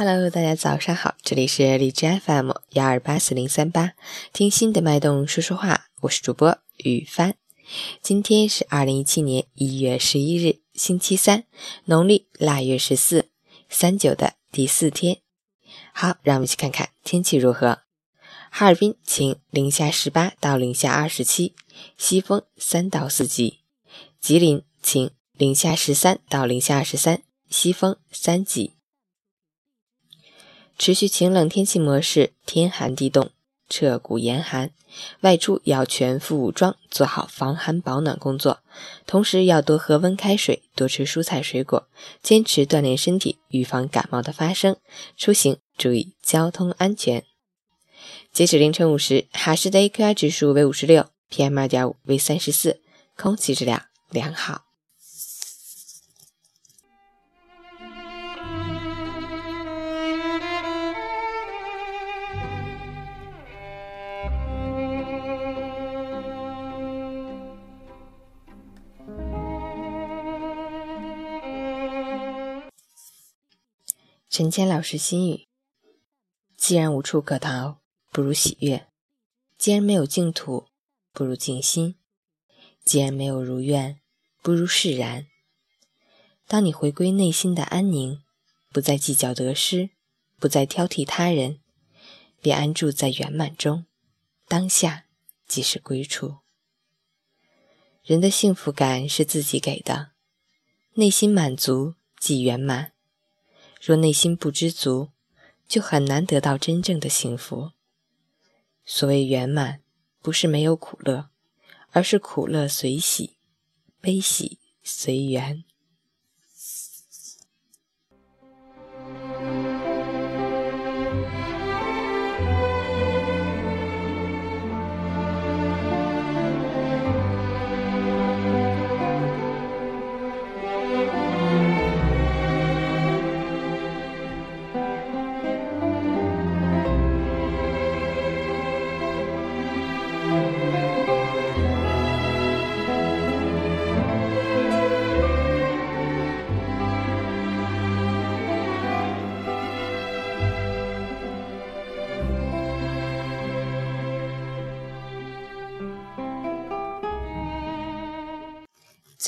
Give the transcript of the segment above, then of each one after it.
Hello，大家早上好，这里是荔枝 FM 幺二八四零三八，听心的脉动说说话，我是主播雨帆。今天是二零一七年一月十一日，星期三，农历腊月十四，三九的第四天。好，让我们一起看看天气如何。哈尔滨晴，零下十八到零下二十七，西风三到四级。吉林晴，零下十三到零下二十三，西风三级。持续晴冷天气模式，天寒地冻，彻骨严寒，外出要全副武装，做好防寒保暖工作。同时要多喝温开水，多吃蔬菜水果，坚持锻炼身体，预防感冒的发生。出行注意交通安全。截止凌晨五时，哈市的 AQI 指数为五十六，PM 二点五为三十四，空气质量良好。陈谦老师心语：既然无处可逃，不如喜悦；既然没有净土，不如静心；既然没有如愿，不如释然。当你回归内心的安宁，不再计较得失，不再挑剔他人，便安住在圆满中，当下即是归处。人的幸福感是自己给的，内心满足即圆满。若内心不知足，就很难得到真正的幸福。所谓圆满，不是没有苦乐，而是苦乐随喜，悲喜随缘。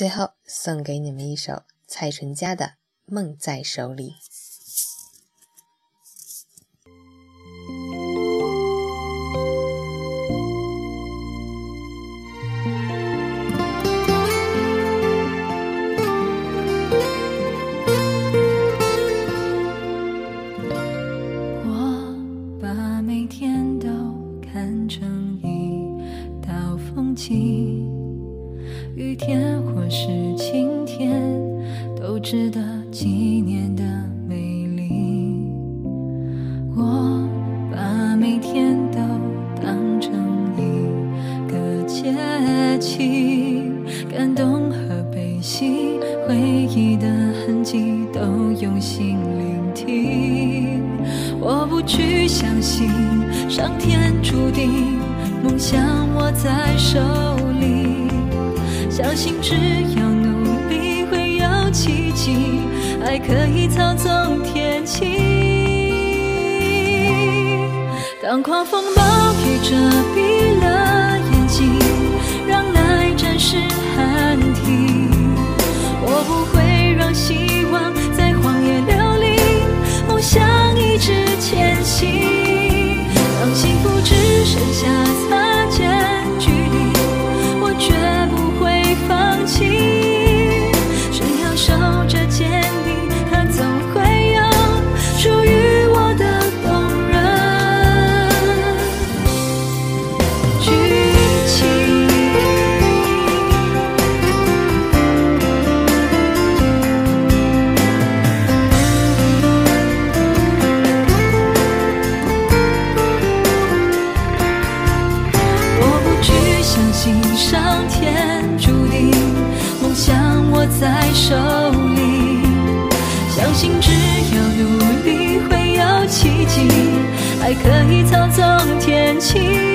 最后送给你们一首蔡淳佳的《梦在手里》。我把每天都看成一道风景。雨天，值得纪念的美丽。我把每天都当成一个节气，感动和悲喜，回忆的痕迹都用心聆听。我不去相信上天注定，梦想握在手里。相信只要努奇迹，爱可以操纵天气。当狂风暴雨遮蔽还可以操纵天气。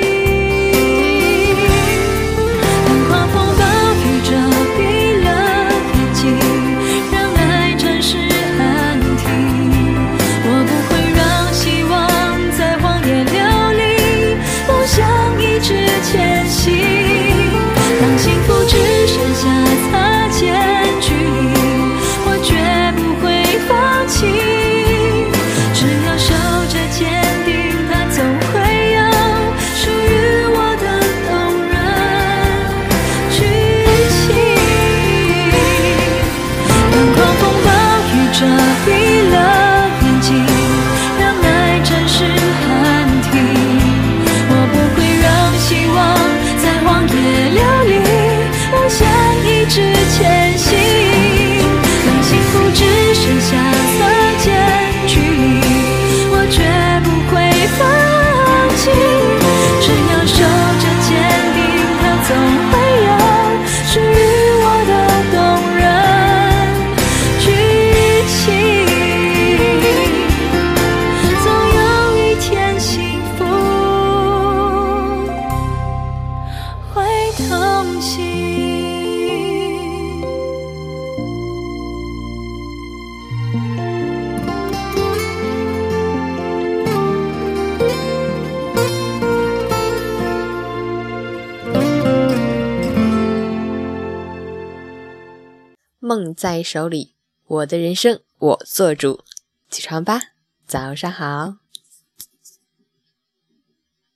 梦在手里，我的人生我做主。起床吧，早上好。